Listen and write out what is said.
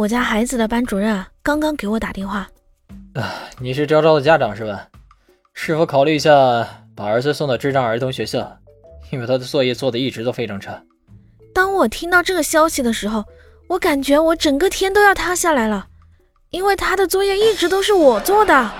我家孩子的班主任刚刚给我打电话。啊你是朝朝的家长是吧？是否考虑一下把儿子送到智障儿童学校？因为他的作业做的一直都非常差。当我听到这个消息的时候我感觉我整个天都要塌下来了因为他的作业一直都是我做的。